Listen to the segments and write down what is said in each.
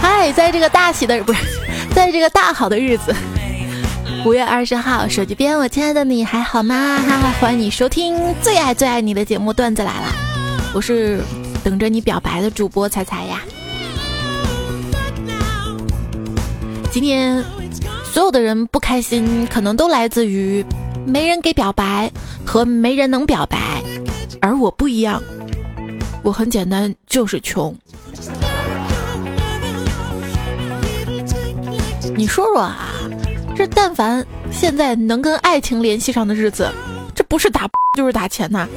嗨，在这个大喜的不是，在这个大好的日子，五月二十号，手机边，我亲爱的你还好吗？哈哈，欢迎你收听最爱最爱你的节目，段子来了，我是等着你表白的主播彩彩呀。今天所有的人不开心，可能都来自于没人给表白和没人能表白，而我不一样，我很简单，就是穷。你说说啊，这但凡现在能跟爱情联系上的日子，这不是打就是打钱呐。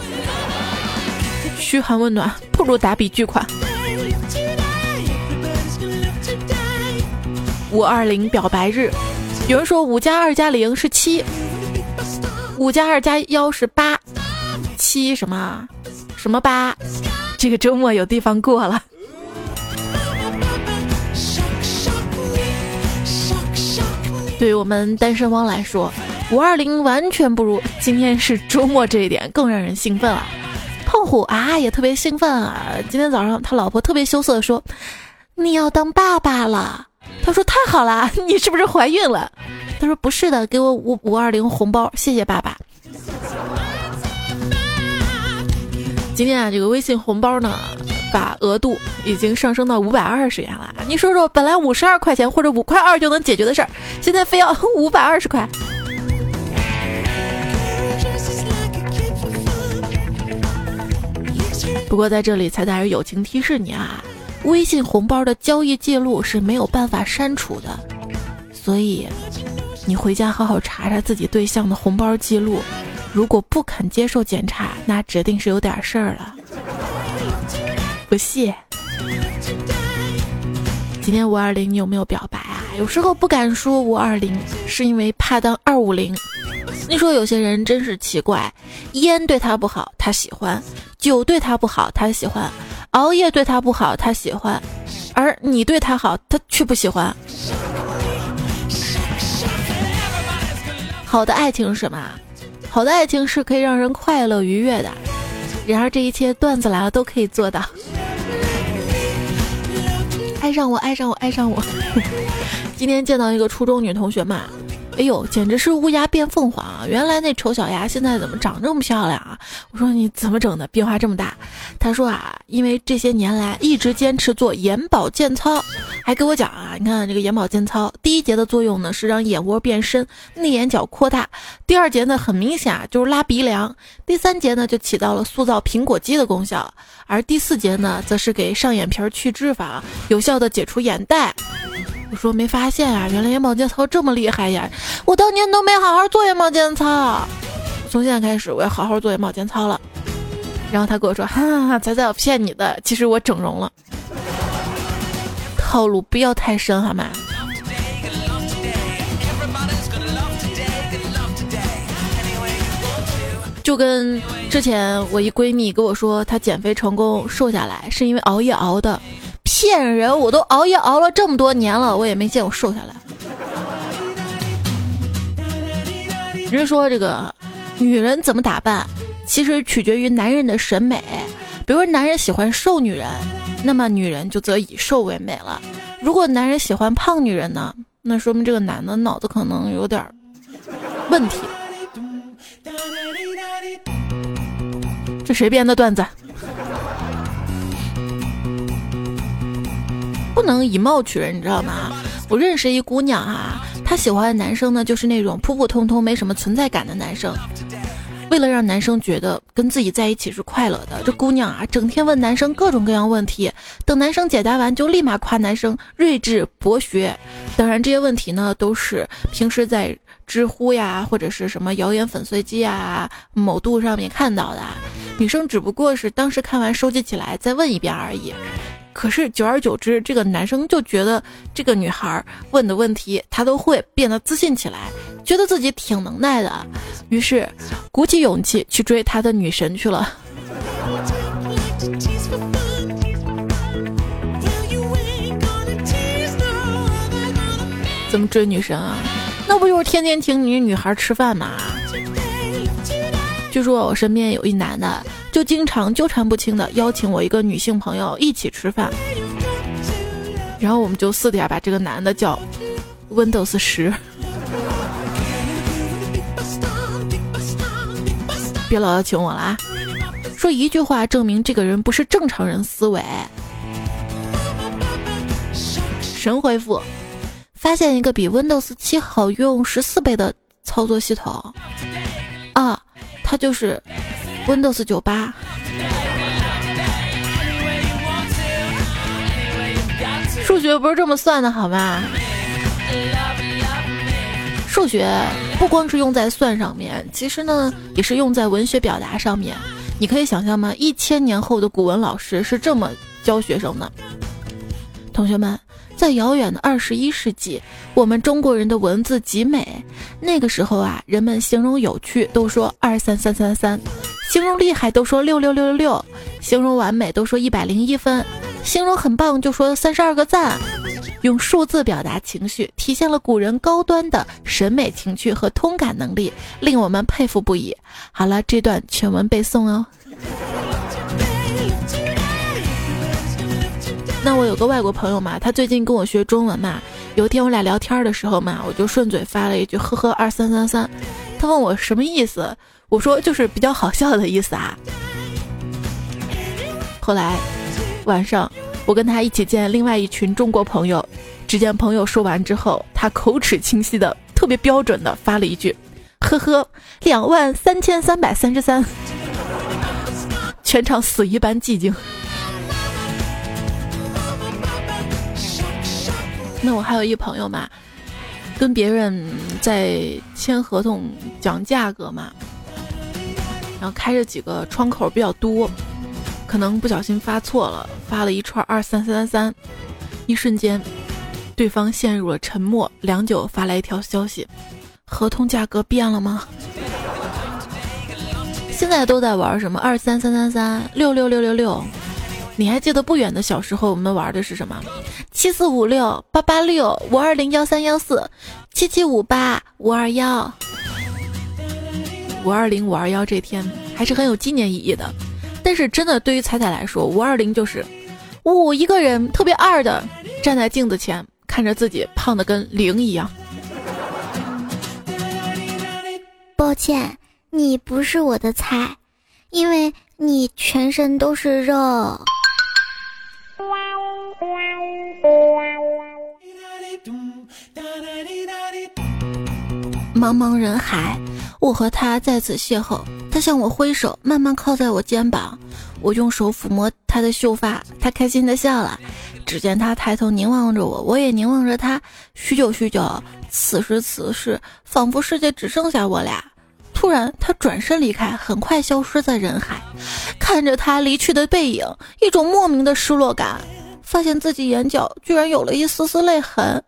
嘘寒问暖不如打笔巨款。五二零表白日，有人说五加二加零是七，五加二加幺是八，七什么什么八？这个周末有地方过了。对于我们单身汪来说，五二零完全不如今天是周末这一点更让人兴奋了。胖虎啊也特别兴奋啊！今天早上他老婆特别羞涩的说：“你要当爸爸了。”他说：“太好了，你是不是怀孕了？”他说：“不是的，给我五五二零红包，谢谢爸爸。”今天啊，这个微信红包呢，把额度已经上升到五百二十元了。你说说，本来五十二块钱或者五块二就能解决的事儿，现在非要 五百二十块。不过在这里，才带着友情提示你啊。微信红包的交易记录是没有办法删除的，所以你回家好好查查自己对象的红包记录。如果不肯接受检查，那指定是有点事儿了。不谢。今天五二零你有没有表白啊？有时候不敢说五二零，是因为怕当二五零。你说有些人真是奇怪，烟对他不好，他喜欢；酒对他不好，他喜欢。熬夜对他不好，他喜欢；而你对他好，他却不喜欢。好的爱情是什么？好的爱情是可以让人快乐愉悦的。然而这一切段子来了都可以做到。爱上我，爱上我，爱上我。今天见到一个初中女同学嘛。哎呦，简直是乌鸦变凤凰啊！原来那丑小鸭现在怎么长这么漂亮啊？我说你怎么整的，变化这么大？他说啊，因为这些年来一直坚持做眼保健操，还给我讲啊，你看这个眼保健操，第一节的作用呢是让眼窝变深，内眼角扩大；第二节呢很明显啊就是拉鼻梁；第三节呢就起到了塑造苹果肌的功效，而第四节呢则是给上眼皮去脂肪，有效的解除眼袋。我说没发现啊，原来眼保健操这么厉害呀！我当年都没好好做眼保健操，从现在开始我要好好做眼保健操了。然后他跟我说：“哈哈哈，仔仔我骗你的，其实我整容了。”套路不要太深好吗？就跟之前我一闺蜜跟我说，她减肥成功瘦下来是因为熬夜熬的。骗人！我都熬夜熬了这么多年了，我也没见我瘦下来。人说这个女人怎么打扮，其实取决于男人的审美。比如说男人喜欢瘦女人，那么女人就则以瘦为美了。如果男人喜欢胖女人呢，那说明这个男的脑子可能有点问题。这谁编的段子？不能以貌取人，你知道吗？我认识一姑娘啊，她喜欢的男生呢，就是那种普普通通、没什么存在感的男生。为了让男生觉得跟自己在一起是快乐的，这姑娘啊，整天问男生各种各样问题，等男生解答完，就立马夸男生睿智博学。当然，这些问题呢，都是平时在知乎呀，或者是什么谣言粉碎机啊、某度上面看到的。女生只不过是当时看完收集起来再问一遍而已。可是久而久之，这个男生就觉得这个女孩问的问题他都会，变得自信起来，觉得自己挺能耐的，于是鼓起勇气去追他的女神去了。怎么追女神啊？那不就是天天请你女孩吃饭吗？据说我身边有一男的。就经常纠缠不清的邀请我一个女性朋友一起吃饭，然后我们就私底下把这个男的叫 Windows 十。别老邀请我了啊！说一句话证明这个人不是正常人思维。神回复：发现一个比 Windows 七好用十四倍的操作系统啊，它就是 Windows 九八。数学不是这么算的好吗？数学不光是用在算上面，其实呢也是用在文学表达上面。你可以想象吗？一千年后的古文老师是这么教学生的：同学们，在遥远的二十一世纪，我们中国人的文字极美。那个时候啊，人们形容有趣都说二三三三三，形容厉害都说六六六六六，形容完美都说一百零一分，形容很棒就说三十二个赞。用数字表达情绪，体现了古人高端的审美情趣和通感能力，令我们佩服不已。好了，这段全文背诵哦。那我有个外国朋友嘛，他最近跟我学中文嘛。有一天我俩聊天的时候嘛，我就顺嘴发了一句“呵呵二三三三”，他问我什么意思，我说就是比较好笑的意思啊。后来晚上。我跟他一起见另外一群中国朋友，只见朋友说完之后，他口齿清晰的、特别标准的发了一句：“呵呵，两万三千三百三十三。”全场死一般寂静。那我还有一朋友嘛，跟别人在签合同讲价格嘛，然后开着几个窗口比较多。可能不小心发错了，发了一串二三三三三，一瞬间，对方陷入了沉默。良久，发来一条消息：“合同价格变了吗？”现在都在玩什么二三三三三六六六六六？你还记得不远的小时候我们玩的是什么？七四五六八八六五二零幺三幺四七七五八五二幺五二零五二幺？这天还是很有纪念意义的。但是真的，对于彩彩来说，五二零就是我一个人特别二的站在镜子前，看着自己胖的跟零一样。抱歉，你不是我的菜，因为你全身都是肉。茫茫人海。我和他再次邂逅，他向我挥手，慢慢靠在我肩膀，我用手抚摸他的秀发，他开心的笑了。只见他抬头凝望着我，我也凝望着他，许久许久。此时此时，仿佛世界只剩下我俩。突然，他转身离开，很快消失在人海。看着他离去的背影，一种莫名的失落感，发现自己眼角居然有了一丝丝泪痕。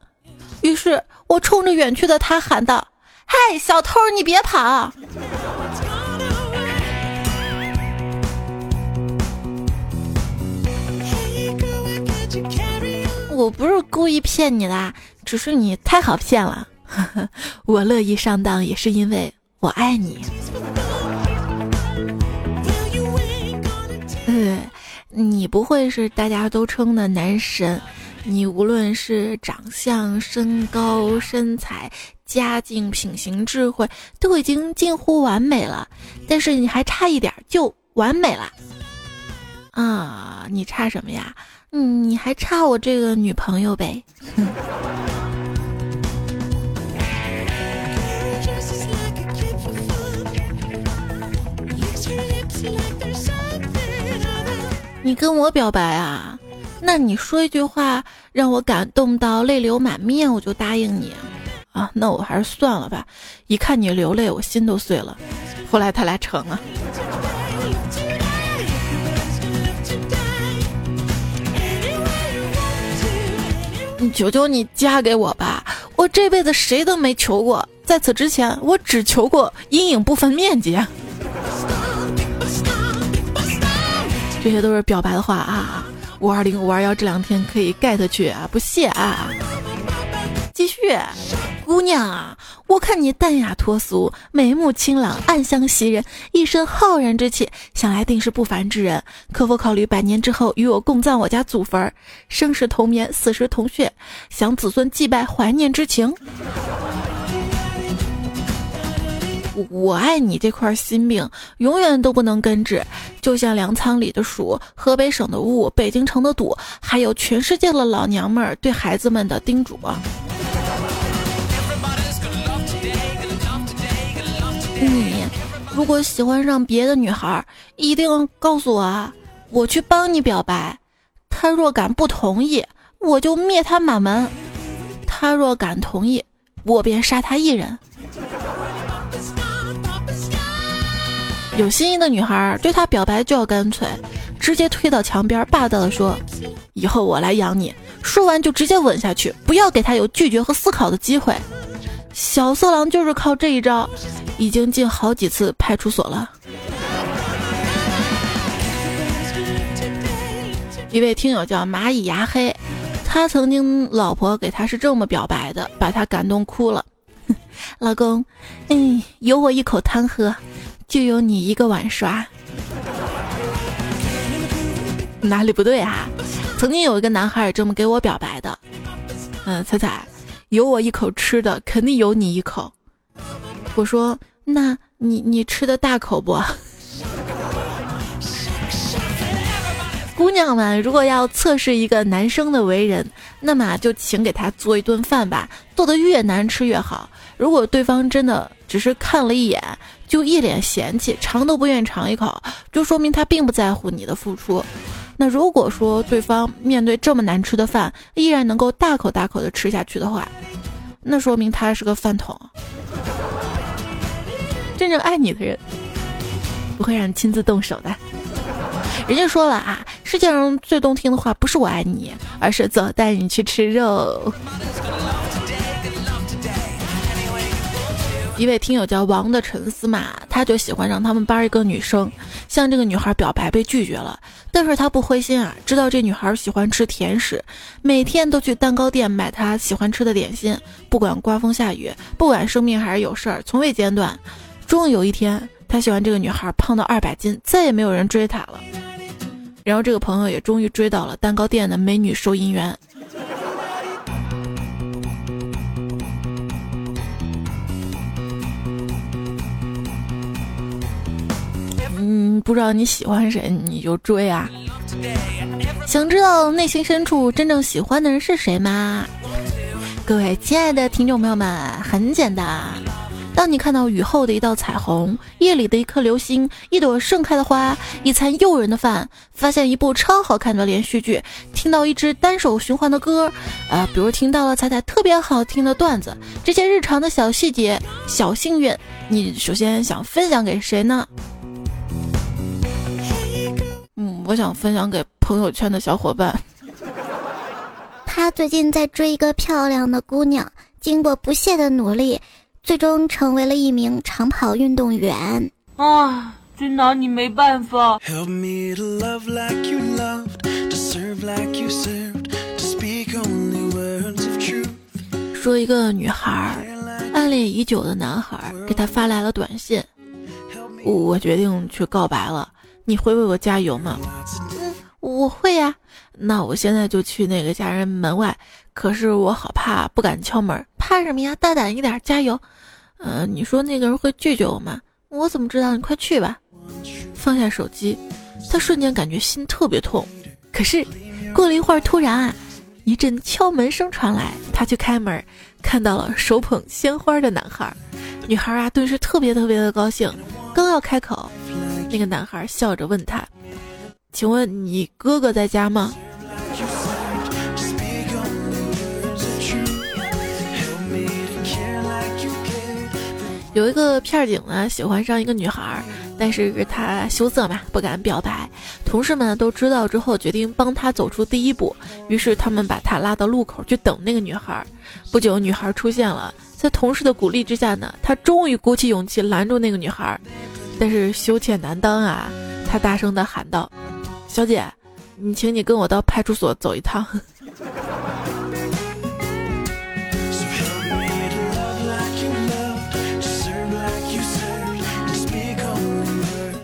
于是我冲着远去的他喊道。嗨，小偷，你别跑！我不是故意骗你的，只是你太好骗了。我乐意上当，也是因为我爱你。你不会是大家都称的男神？你无论是长相、身高、身材、家境、品行、智慧，都已经近乎完美了，但是你还差一点就完美了。啊，你差什么呀？嗯，你还差我这个女朋友呗。你跟我表白啊？那你说一句话让我感动到泪流满面，我就答应你啊！那我还是算了吧，一看你流泪，我心都碎了。后来他俩成了。你求求你嫁给我吧！我这辈子谁都没求过，在此之前我只求过阴影不分面积。这些都是表白的话啊！五二零五二幺这两天可以 get 去啊，不谢啊！继续，姑娘啊，我看你淡雅脱俗，眉目清朗，暗香袭人，一身浩然之气，想来定是不凡之人。可否考虑百年之后与我共葬我家祖坟，生时同眠，死时同穴，想子孙祭拜，怀念之情？我爱你这块心病，永远都不能根治，就像粮仓里的鼠，河北省的雾，北京城的堵，还有全世界的老娘们儿对孩子们的叮嘱。你如果喜欢上别的女孩，一定告诉我啊，我去帮你表白。他若敢不同意，我就灭他满门；他若敢同意，我便杀他一人。有心仪的女孩对他表白就要干脆，直接推到墙边，霸道的说：“以后我来养你。”说完就直接吻下去，不要给他有拒绝和思考的机会。小色狼就是靠这一招，已经进好几次派出所了。一位听友叫蚂蚁牙黑，他曾经老婆给他是这么表白的，把他感动哭了。老公，嗯，有我一口汤喝。就有你一个碗刷，哪里不对啊？曾经有一个男孩也这么给我表白的。嗯，彩彩，有我一口吃的，肯定有你一口。我说，那你你吃的大口不？姑娘们，如果要测试一个男生的为人，那么就请给他做一顿饭吧，做的越难吃越好。如果对方真的只是看了一眼，就一脸嫌弃，尝都不愿意尝一口，就说明他并不在乎你的付出。那如果说对方面对这么难吃的饭，依然能够大口大口的吃下去的话，那说明他是个饭桶。真正爱你的人，不会让你亲自动手的。人家说了啊，世界上最动听的话不是我爱你，而是走带你去吃肉。一位听友叫王的沉思嘛，他就喜欢上他们班一个女生，向这个女孩表白被拒绝了，但是他不灰心啊，知道这女孩喜欢吃甜食，每天都去蛋糕店买她喜欢吃的点心，不管刮风下雨，不管生病还是有事儿，从未间断。终于有一天，他喜欢这个女孩胖到二百斤，再也没有人追她了。然后这个朋友也终于追到了蛋糕店的美女收银员。嗯，不知道你喜欢谁，你就追啊！想知道内心深处真正喜欢的人是谁吗？各位亲爱的听众朋友们，很简单。当你看到雨后的一道彩虹，夜里的一颗流星，一朵盛开的花，一餐诱人的饭，发现一部超好看的连续剧，听到一支单手循环的歌，啊，比如听到了彩彩特别好听的段子，这些日常的小细节、小幸运，你首先想分享给谁呢？我想分享给朋友圈的小伙伴。他最近在追一个漂亮的姑娘，经过不懈的努力，最终成为了一名长跑运动员。啊，真拿你没办法。说一个女孩暗恋已久的男孩给她发来了短信，我决定去告白了。你会为我加油吗？嗯，我会呀。那我现在就去那个家人门外。可是我好怕，不敢敲门。怕什么呀？大胆一点，加油。嗯，你说那个人会拒绝我吗？我怎么知道？你快去吧。放下手机，他瞬间感觉心特别痛。可是过了一会儿，突然啊，一阵敲门声传来，他去开门，看到了手捧鲜花的男孩。女孩啊，顿时特别特别的高兴，刚要开口。那个男孩笑着问他：“请问你哥哥在家吗？”有一个片警呢，喜欢上一个女孩，但是他羞涩嘛，不敢表白。同事们都知道之后，决定帮他走出第一步。于是他们把他拉到路口去等那个女孩。不久，女孩出现了，在同事的鼓励之下呢，他终于鼓起勇气拦住那个女孩。但是羞怯难当啊他大声的喊道小姐你请你跟我到派出所走一趟。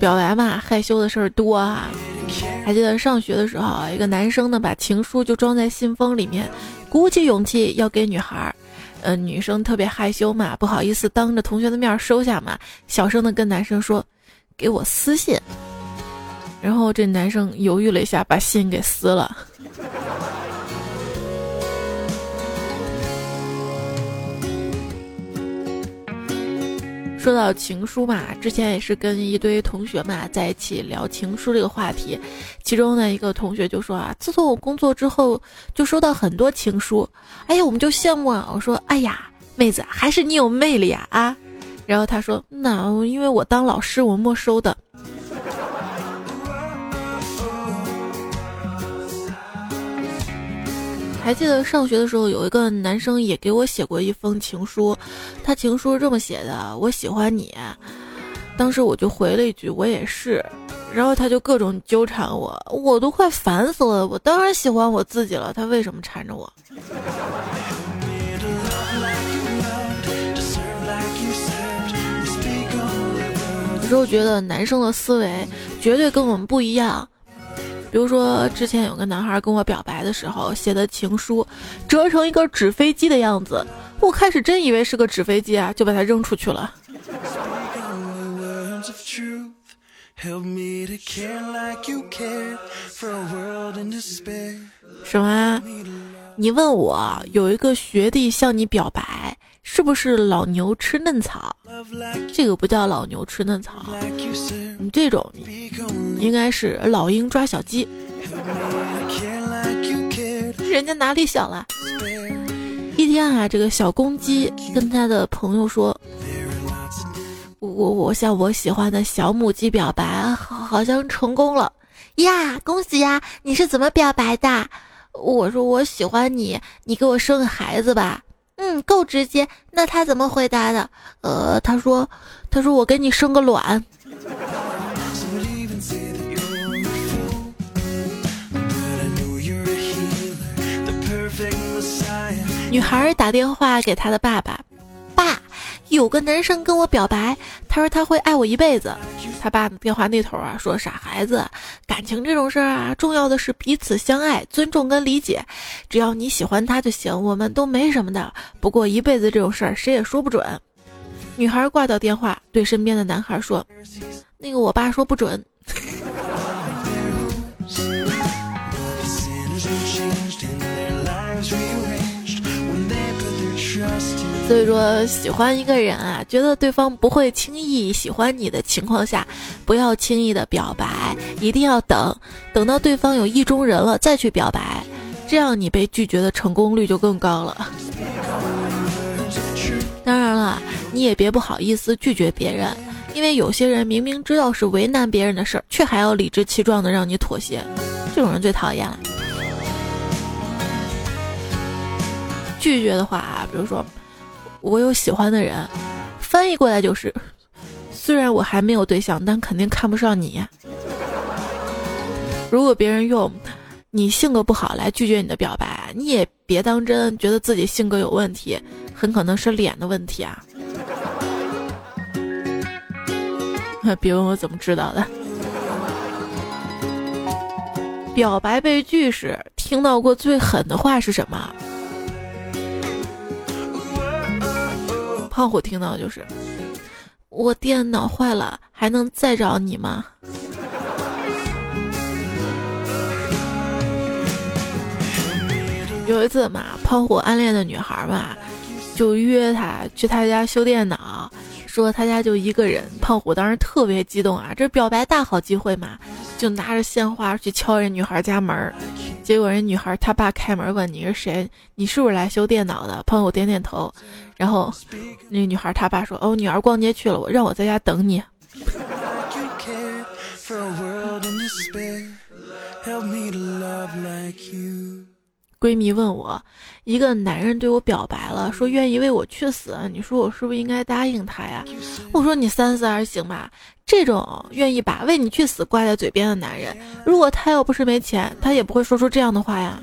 表白嘛害羞的事儿多啊还记得上学的时候一个男生呢把情书就装在信封里面鼓起勇气要给女孩儿呃，女生特别害羞嘛，不好意思当着同学的面收下嘛，小声的跟男生说：“给我私信。”然后这男生犹豫了一下，把信给撕了。说到情书嘛，之前也是跟一堆同学嘛在一起聊情书这个话题，其中呢一个同学就说啊，自从我工作之后就收到很多情书，哎呀我们就羡慕啊，我说哎呀妹子还是你有魅力啊啊，然后他说那因为我当老师我没收的。还记得上学的时候，有一个男生也给我写过一封情书，他情书是这么写的：“我喜欢你。”当时我就回了一句：“我也是。”然后他就各种纠缠我，我都快烦死了。我当然喜欢我自己了，他为什么缠着我？有时候觉得男生的思维绝对跟我们不一样。比如说，之前有个男孩跟我表白的时候写的情书，折成一个纸飞机的样子，我开始真以为是个纸飞机啊，就把它扔出去了。什么？你问我有一个学弟向你表白，是不是老牛吃嫩草？这个不叫老牛吃嫩草，你这种应该是老鹰抓小鸡。人家哪里小了？一天啊，这个小公鸡跟他的朋友说：“我我向我喜欢的小母鸡表白，好好像成功了呀！恭喜呀！你是怎么表白的？”我说我喜欢你，你给我生个孩子吧。嗯，够直接。那他怎么回答的？呃，他说，他说我给你生个卵。女孩打电话给她的爸爸。有个男生跟我表白，他说他会爱我一辈子。他爸电话那头啊说：“傻孩子，感情这种事儿啊，重要的是彼此相爱、尊重跟理解。只要你喜欢他就行，我们都没什么的。不过一辈子这种事儿谁也说不准。”女孩挂掉电话，对身边的男孩说：“那个我爸说不准。”所以说，喜欢一个人啊，觉得对方不会轻易喜欢你的情况下，不要轻易的表白，一定要等，等到对方有意中人了再去表白，这样你被拒绝的成功率就更高了。当然了，你也别不好意思拒绝别人，因为有些人明明知道是为难别人的事儿，却还要理直气壮的让你妥协，这种人最讨厌了。拒绝的话啊，比如说。我有喜欢的人，翻译过来就是：虽然我还没有对象，但肯定看不上你。如果别人用你性格不好来拒绝你的表白，你也别当真，觉得自己性格有问题，很可能是脸的问题啊。别问我怎么知道的。表白被拒时，听到过最狠的话是什么？胖虎听到就是，我电脑坏了，还能再找你吗？有一次嘛，胖虎暗恋的女孩嘛，就约他去他家修电脑，说他家就一个人。胖虎当时特别激动啊，这表白大好机会嘛，就拿着鲜花去敲人女孩家门。结果人女孩她爸开门问你是谁，你是不是来修电脑的？胖虎点点头。然后，那女孩她爸说：“哦，女儿逛街去了，我让我在家等你。”闺蜜问我，一个男人对我表白了，说愿意为我去死，你说我是不是应该答应他呀？我说你三思而行吧。这种愿意把为你去死挂在嘴边的男人，如果他要不是没钱，他也不会说出这样的话呀。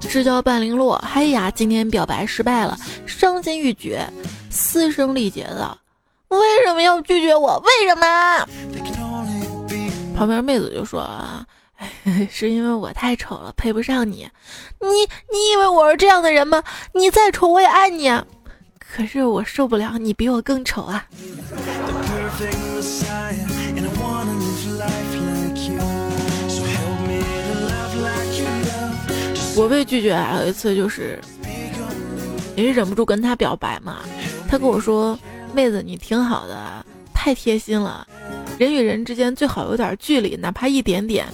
至交半零落，嗨呀！今天表白失败了，伤心欲绝，嘶声力竭的：“为什么要拒绝我？为什么？”旁边妹子就说：“啊，是因为我太丑了，配不上你。你你以为我是这样的人吗？你再丑我也爱你。可是我受不了你比我更丑啊。”我被拒绝还有一次就是，也是忍不住跟他表白嘛。他跟我说：“妹子，你挺好的，太贴心了。人与人之间最好有点距离，哪怕一点点。”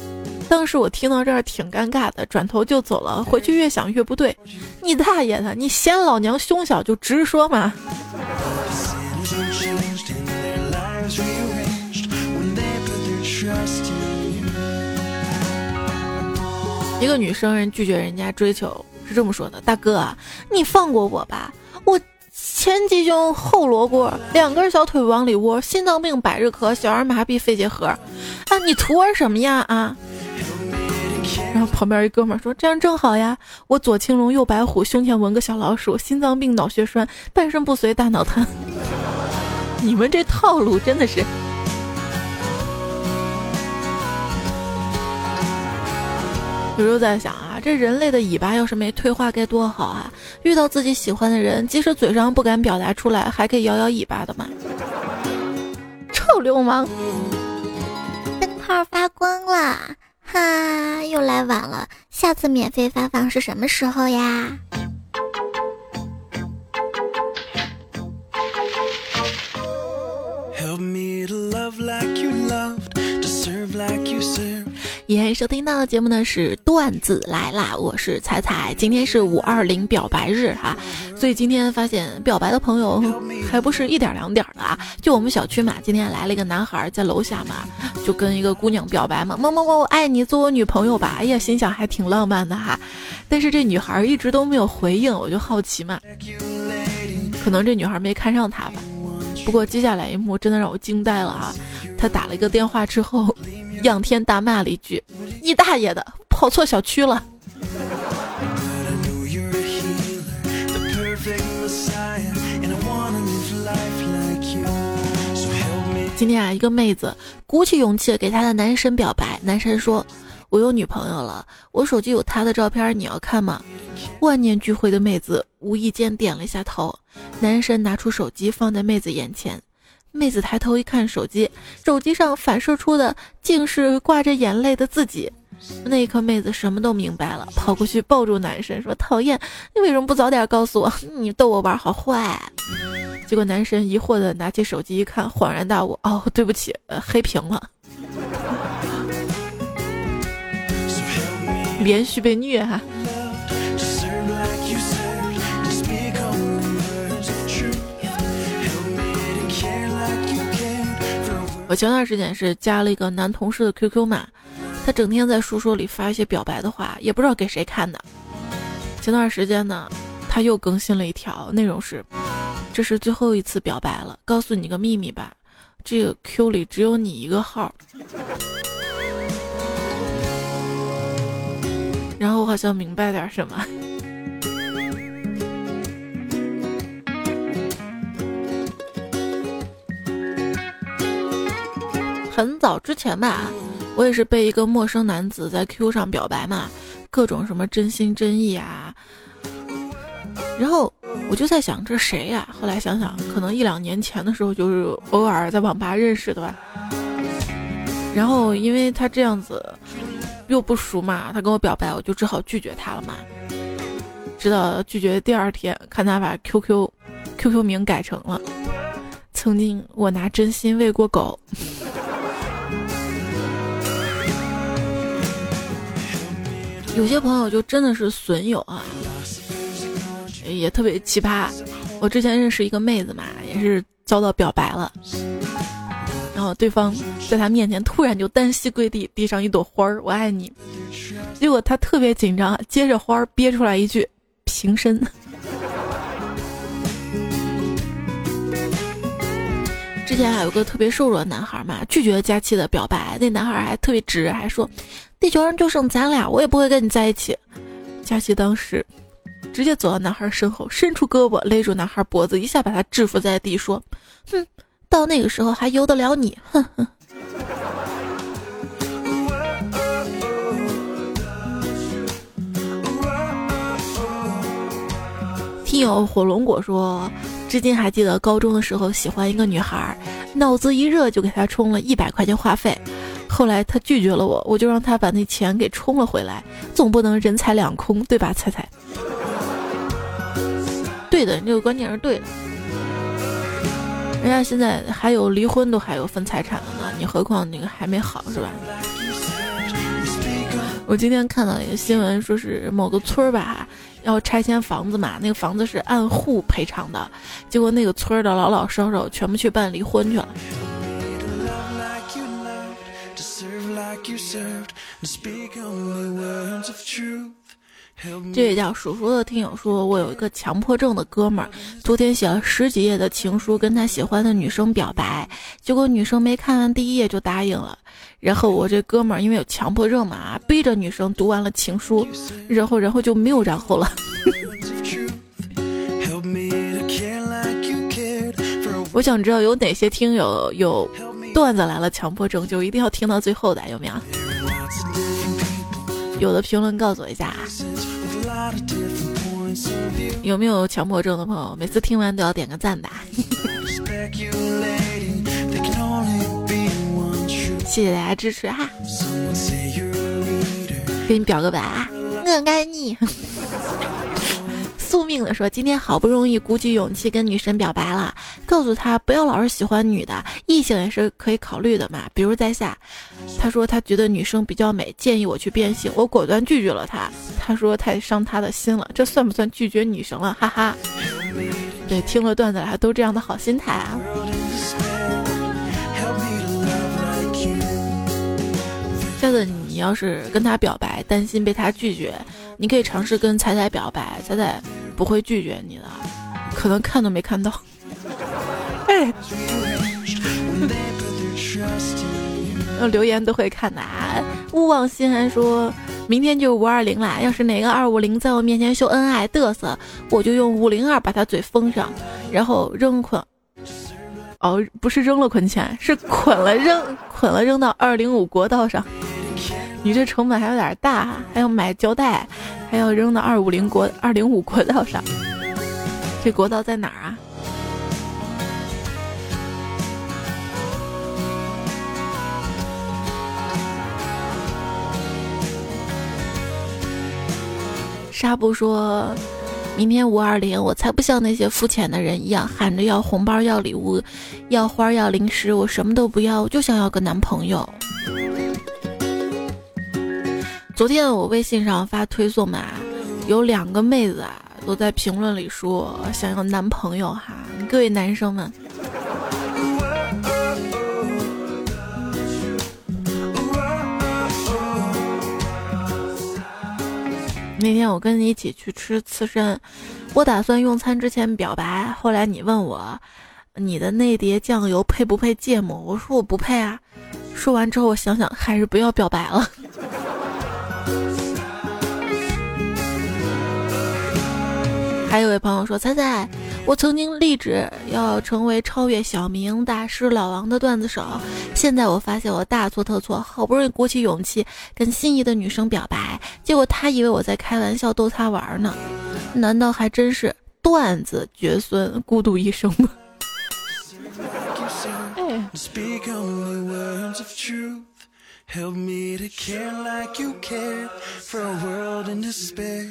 当时我听到这儿挺尴尬的，转头就走了。回去越想越不对，你大爷的！你嫌老娘胸小就直说嘛。一个女生人拒绝人家追求是这么说的：“大哥，你放过我吧，我前鸡胸后罗锅，两根小腿往里窝，心脏病百日咳，小儿麻痹肺结核，啊，你图我什么呀啊？”然后旁边一哥们说：“这样正好呀，我左青龙右白虎，胸前纹个小老鼠，心脏病脑血栓，半身不遂大脑瘫。你们这套路真的是。”有时候在想啊，这人类的尾巴要是没退化该多好啊！遇到自己喜欢的人，即使嘴上不敢表达出来，还可以摇摇尾巴的嘛。臭流氓！灯泡发光了，哈，又来晚了。下次免费发放是什么时候呀？也收听到的节目呢是段子来啦，我是彩彩，今天是五二零表白日哈，所以今天发现表白的朋友还不是一点两点的啊，就我们小区嘛，今天来了一个男孩在楼下嘛，就跟一个姑娘表白嘛，么么么，我爱你，做我女朋友吧，哎呀，心想还挺浪漫的哈，但是这女孩一直都没有回应，我就好奇嘛，可能这女孩没看上他吧，不过接下来一幕真的让我惊呆了啊，他打了一个电话之后。仰天大骂了一句：“你大爷的，跑错小区了！”今天啊，一个妹子鼓起勇气给她的男神表白，男神说：“我有女朋友了，我手机有她的照片，你要看吗？”万念俱灰的妹子无意间点了一下头，男神拿出手机放在妹子眼前。妹子抬头一看手机，手机上反射出的竟是挂着眼泪的自己。那一刻，妹子什么都明白了，跑过去抱住男神说：“讨厌，你为什么不早点告诉我？你逗我玩好坏。”结果男神疑惑的拿起手机一看，恍然大悟：“哦，对不起，呃黑屏了。” 连续被虐哈。我前段时间是加了一个男同事的 QQ 码，他整天在书说里发一些表白的话，也不知道给谁看的。前段时间呢，他又更新了一条，内容是：这是最后一次表白了，告诉你个秘密吧，这个 Q 里只有你一个号。然后我好像明白点什么。很早之前吧，我也是被一个陌生男子在 QQ 上表白嘛，各种什么真心真意啊，然后我就在想这谁呀？后来想想，可能一两年前的时候就是偶尔在网吧认识的吧。然后因为他这样子又不熟嘛，他跟我表白，我就只好拒绝他了嘛。直到拒绝第二天，看他把 QQ QQ 名改成了曾经我拿真心喂过狗。有些朋友就真的是损友啊，也特别奇葩。我之前认识一个妹子嘛，也是遭到表白了，然后对方在她面前突然就单膝跪地，递上一朵花儿，“我爱你。”结果她特别紧张，接着花儿憋出来一句“平身”。之前还有个特别瘦弱的男孩嘛，拒绝佳期的表白，那男孩还特别直，还说。地球上就剩咱俩，我也不会跟你在一起。佳琪当时直接走到男孩身后，伸出胳膊勒住男孩脖子，一下把他制服在地，说：“哼，到那个时候还由得了你？哼哼。”听友火龙果说，至今还记得高中的时候喜欢一个女孩，脑子一热就给她充了一百块钱话费。后来她拒绝了我，我就让她把那钱给充了回来，总不能人财两空，对吧？猜猜？对的，这个观点是对的。人家现在还有离婚都还有分财产的呢，你何况那个还没好是吧？我今天看到一个新闻，说是某个村儿吧，要拆迁房子嘛，那个房子是按户赔偿的，结果那个村儿的老老少少全部去办离婚去了。这位叫叔叔的听友说，我有一个强迫症的哥们儿，昨天写了十几页的情书跟他喜欢的女生表白，结果女生没看完第一页就答应了。然后我这哥们儿因为有强迫症嘛，逼着女生读完了情书，然后然后就没有然后了。我想知道有哪些听友有段子来了强迫症，就一定要听到最后的，有没有？有的评论告诉我一下，有没有强迫症的朋友？每次听完都要点个赞的。谢谢大家支持哈，给你表个白啊，我爱你。宿命的说，今天好不容易鼓起勇气跟女神表白了，告诉她不要老是喜欢女的，异性也是可以考虑的嘛，比如在下。他说他觉得女生比较美，建议我去变性，我果断拒绝了他。他说太伤他的心了，这算不算拒绝女神了？哈哈。对，听了段子还都这样的好心态啊。下次你要是跟他表白，担心被他拒绝，你可以尝试跟彩彩表白，彩彩不会拒绝你的，可能看都没看到。哎，留言都会看的。啊。勿忘心寒说，明天就五二零啦，要是哪个二五零在我面前秀恩爱嘚瑟，我就用五零二把他嘴封上，然后扔捆。哦，不是扔了捆钱，是捆了扔，捆了扔到二零五国道上。你这成本还有点大，还要买胶带，还要扔到二五零国二零五国道上。这国道在哪儿啊？纱布说：“明天五二零，我才不像那些肤浅的人一样，喊着要红包、要礼物、要花、要零食，我什么都不要，我就想要个男朋友。”昨天我微信上发推送嘛，有两个妹子啊，都在评论里说想要男朋友哈。各位男生们，那天我跟你一起去吃刺身，我打算用餐之前表白，后来你问我，你的那碟酱油配不配芥末？我说我不配啊。说完之后，我想想还是不要表白了。还有位朋友说：“猜猜，我曾经立志要成为超越小明大师老王的段子手，现在我发现我大错特错，好不容易鼓起勇气跟心仪的女生表白，结果她以为我在开玩笑逗她玩呢，难道还真是段子绝孙，孤独一生吗？” 哎。Help me to care like you care for a world in despair.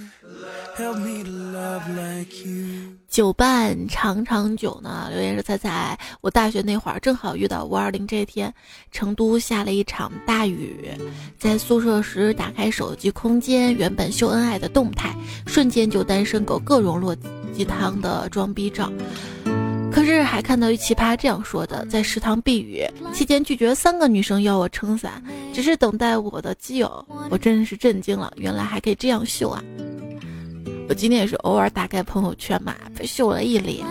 Help me to love like you. 酒伴长长久呢？留言是猜猜，我大学那会儿正好遇到五二零这一天，成都下了一场大雨，在宿舍时打开手机空间，原本秀恩爱的动态，瞬间就单身狗各种落鸡汤的装逼照。可是还看到一奇葩这样说的：在食堂避雨期间，拒绝三个女生要我撑伞，只是等待我的基友。我真是震惊了，原来还可以这样秀啊！我今天也是偶尔打开朋友圈嘛，被秀了一脸。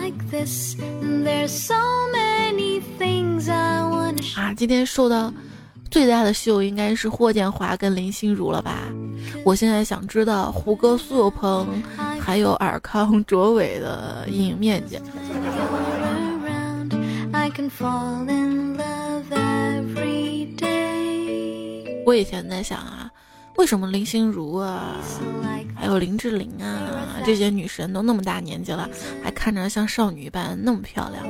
啊，今天受到最大的秀应该是霍建华跟林心如了吧？我现在想知道胡歌、苏有朋。还有尔康卓伟的阴影面积。我以前在想啊，为什么林心如啊，还有林志玲啊这些女神都那么大年纪了，还看着像少女一般那么漂亮，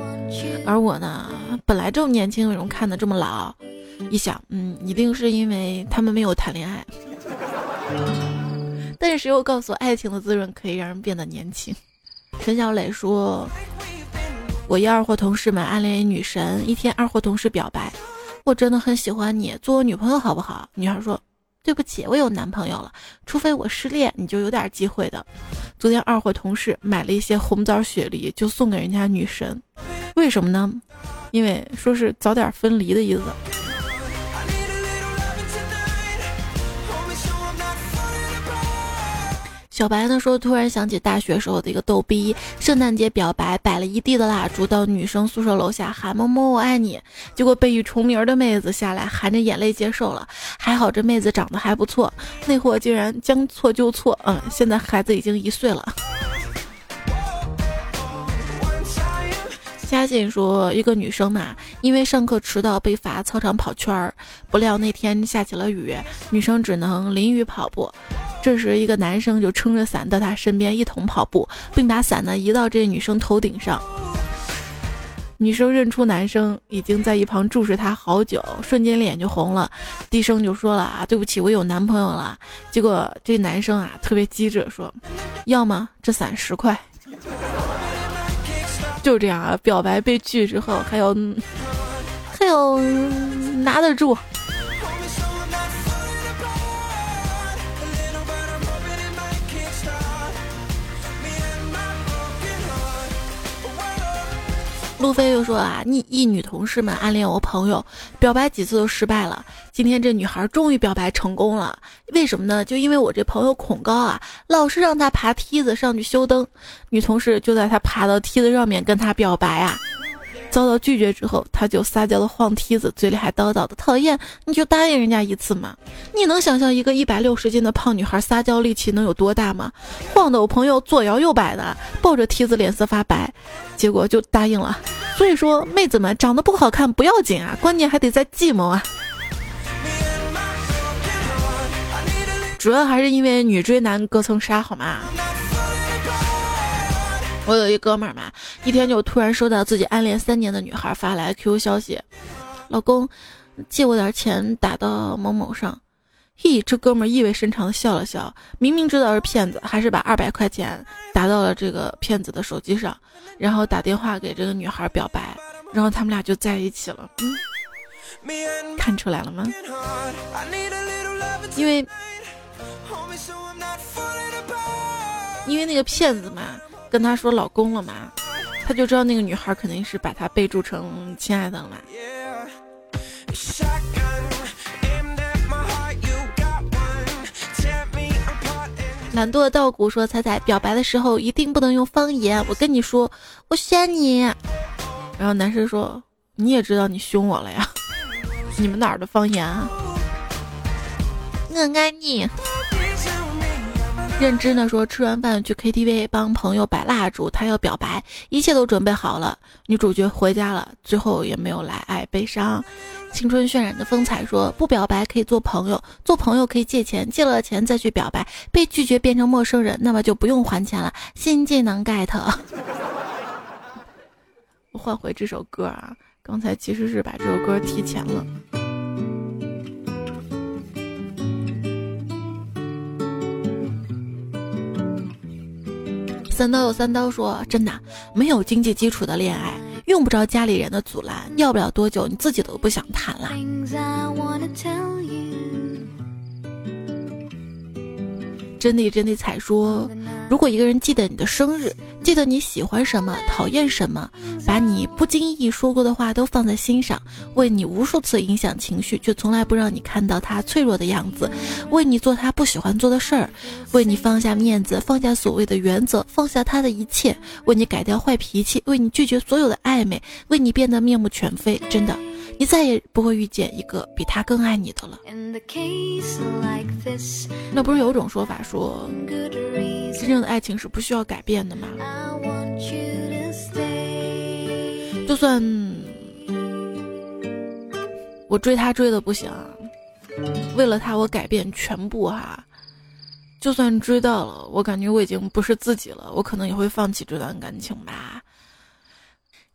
而我呢，本来这么年轻，为什么看的这么老？一想，嗯，一定是因为他们没有谈恋爱。但是谁又告诉我，爱情的滋润可以让人变得年轻？陈小磊说：“我一二货同事们暗恋一女神，一天二货同事表白。”我真的很喜欢你，做我女朋友好不好？女孩说：“对不起，我有男朋友了。除非我失恋，你就有点机会的。”昨天二货同事买了一些红枣雪梨，就送给人家女神，为什么呢？因为说是早点分离的意思。小白那时候，突然想起大学时候的一个逗逼，圣诞节表白，摆了一地的蜡烛，到女生宿舍楼下喊“么么我爱你”，结果被一重名的妹子下来含着眼泪接受了。还好这妹子长得还不错，那货竟然将错就错，嗯，现在孩子已经一岁了。嘉信说，一个女生嘛，因为上课迟到被罚操场跑圈儿，不料那天下起了雨，女生只能淋雨跑步。这时，一个男生就撑着伞到她身边一同跑步，并把伞呢移到这女生头顶上。女生认出男生已经在一旁注视她好久，瞬间脸就红了，低声就说了啊，对不起，我有男朋友了。结果这男生啊特别机智，说要吗？这伞十块。就这样啊，表白被拒之后，还有还有拿得住。路飞又说啊，一一女同事们暗恋我朋友，表白几次都失败了。今天这女孩终于表白成功了，为什么呢？就因为我这朋友恐高啊，老是让她爬梯子上去修灯。女同事就在她爬到梯子上面跟她表白啊。遭到拒绝之后，他就撒娇的晃梯子，嘴里还叨叨的讨厌。你就答应人家一次嘛？你能想象一个一百六十斤的胖女孩撒娇力气能有多大吗？晃得我朋友左摇右摆的，抱着梯子脸色发白，结果就答应了。所以说，妹子们长得不好看不要紧啊，关键还得在计谋啊。主要还是因为女追男隔层纱，好吗？我有一哥们儿嘛，一天就突然收到自己暗恋三年的女孩发来 QQ 消息：“老公，借我点钱打到某某上。”嘿，这哥们儿意味深长的笑了笑，明明知道是骗子，还是把二百块钱打到了这个骗子的手机上，然后打电话给这个女孩表白，然后他们俩就在一起了。嗯，看出来了吗？因为，因为那个骗子嘛。跟他说老公了嘛，他就知道那个女孩肯定是把他备注成亲爱的了嘛。懒惰的稻谷说：“彩彩表白的时候一定不能用方言，我跟你说，我选你。”然后男生说：“你也知道你凶我了呀？你们哪儿的方言啊？”我爱你。认知呢说吃完饭去 KTV 帮朋友摆蜡烛，他要表白，一切都准备好了。女主角回家了，最后也没有来，爱悲伤。青春渲染的风采说不表白可以做朋友，做朋友可以借钱，借了钱再去表白，被拒绝变成陌生人，那么就不用还钱了。新技能 get。我换回这首歌啊，刚才其实是把这首歌提前了。三刀有三刀说：“真的，没有经济基础的恋爱，用不着家里人的阻拦，要不了多久，你自己都不想谈了。”真的真的彩说，如果一个人记得你的生日，记得你喜欢什么，讨厌什么，把你不经意说过的话都放在心上，为你无数次影响情绪，却从来不让你看到他脆弱的样子，为你做他不喜欢做的事儿，为你放下面子，放下所谓的原则，放下他的一切，为你改掉坏脾气，为你拒绝所有的暧昧，为你变得面目全非。真的，你再也不会遇见一个比他更爱你的了。那不是有种说法说，真正的爱情是不需要改变的吗？就算我追他追的不行，为了他我改变全部哈。就算追到了，我感觉我已经不是自己了，我可能也会放弃这段感情吧。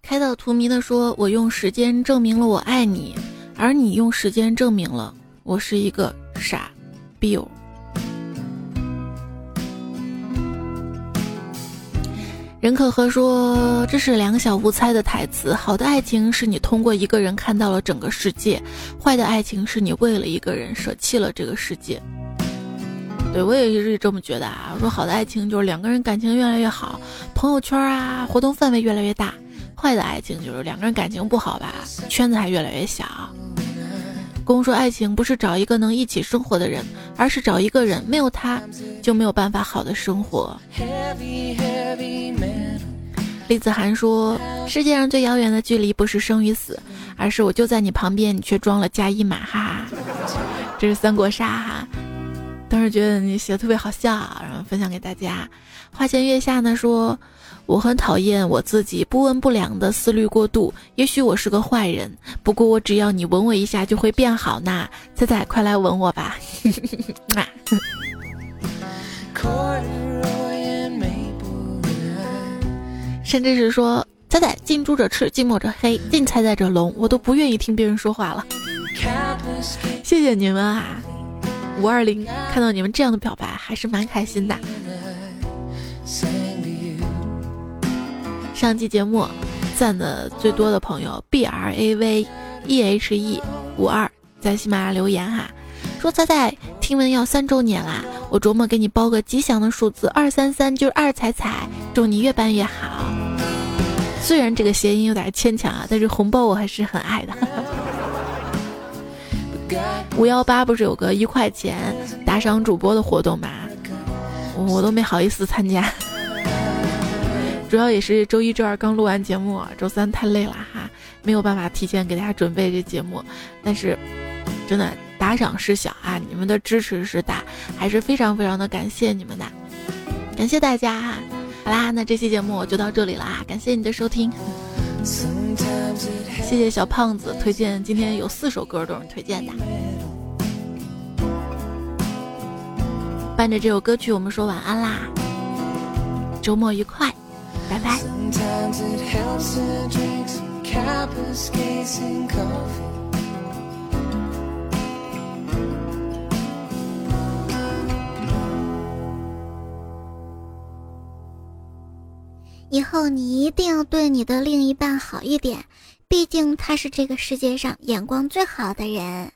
开到荼蘼的说：“我用时间证明了我爱你，而你用时间证明了我是一个傻逼。”任可和说：“这是两小无猜的台词。好的爱情是你通过一个人看到了整个世界，坏的爱情是你为了一个人舍弃了这个世界。”对我也是这么觉得啊！我说好的爱情就是两个人感情越来越好，朋友圈啊活动范围越来越大；坏的爱情就是两个人感情不好吧，圈子还越来越小。公说爱情不是找一个能一起生活的人，而是找一个人没有他就没有办法好的生活。李子涵说：世界上最遥远的距离不是生与死，而是我就在你旁边，你却装了加一码，哈哈。这是三国杀哈。当时觉得你写的特别好笑，然后分享给大家。花前月下呢说，我很讨厌我自己不温不凉的思虑过度。也许我是个坏人，不过我只要你吻我一下就会变好呢。仔仔，快来吻我吧！甚至是说，仔仔近朱者赤，近墨者黑，近采采者聋，我都不愿意听别人说话了。谢谢你们啊！五二零，看到你们这样的表白，还是蛮开心的。上期节目赞的最多的朋友 B R A V E H E 五二在喜马拉雅留言哈，说彩彩听闻要三周年啦，我琢磨给你包个吉祥的数字二三三，就是二彩彩，祝你越办越好。虽然这个谐音有点牵强啊，但是红包我还是很爱的。五幺八不是有个一块钱打赏主播的活动吗？我都没好意思参加，主要也是周一、周二刚录完节目，周三太累了哈，没有办法提前给大家准备这节目。但是，真的打赏是小啊，你们的支持是大，还是非常非常的感谢你们的，感谢大家哈。好啦，那这期节目就到这里了啊，感谢你的收听。谢谢小胖子推荐，今天有四首歌都是推荐的。伴着这首歌曲，我们说晚安啦，周末愉快，拜拜。以后你一定要对你的另一半好一点，毕竟他是这个世界上眼光最好的人。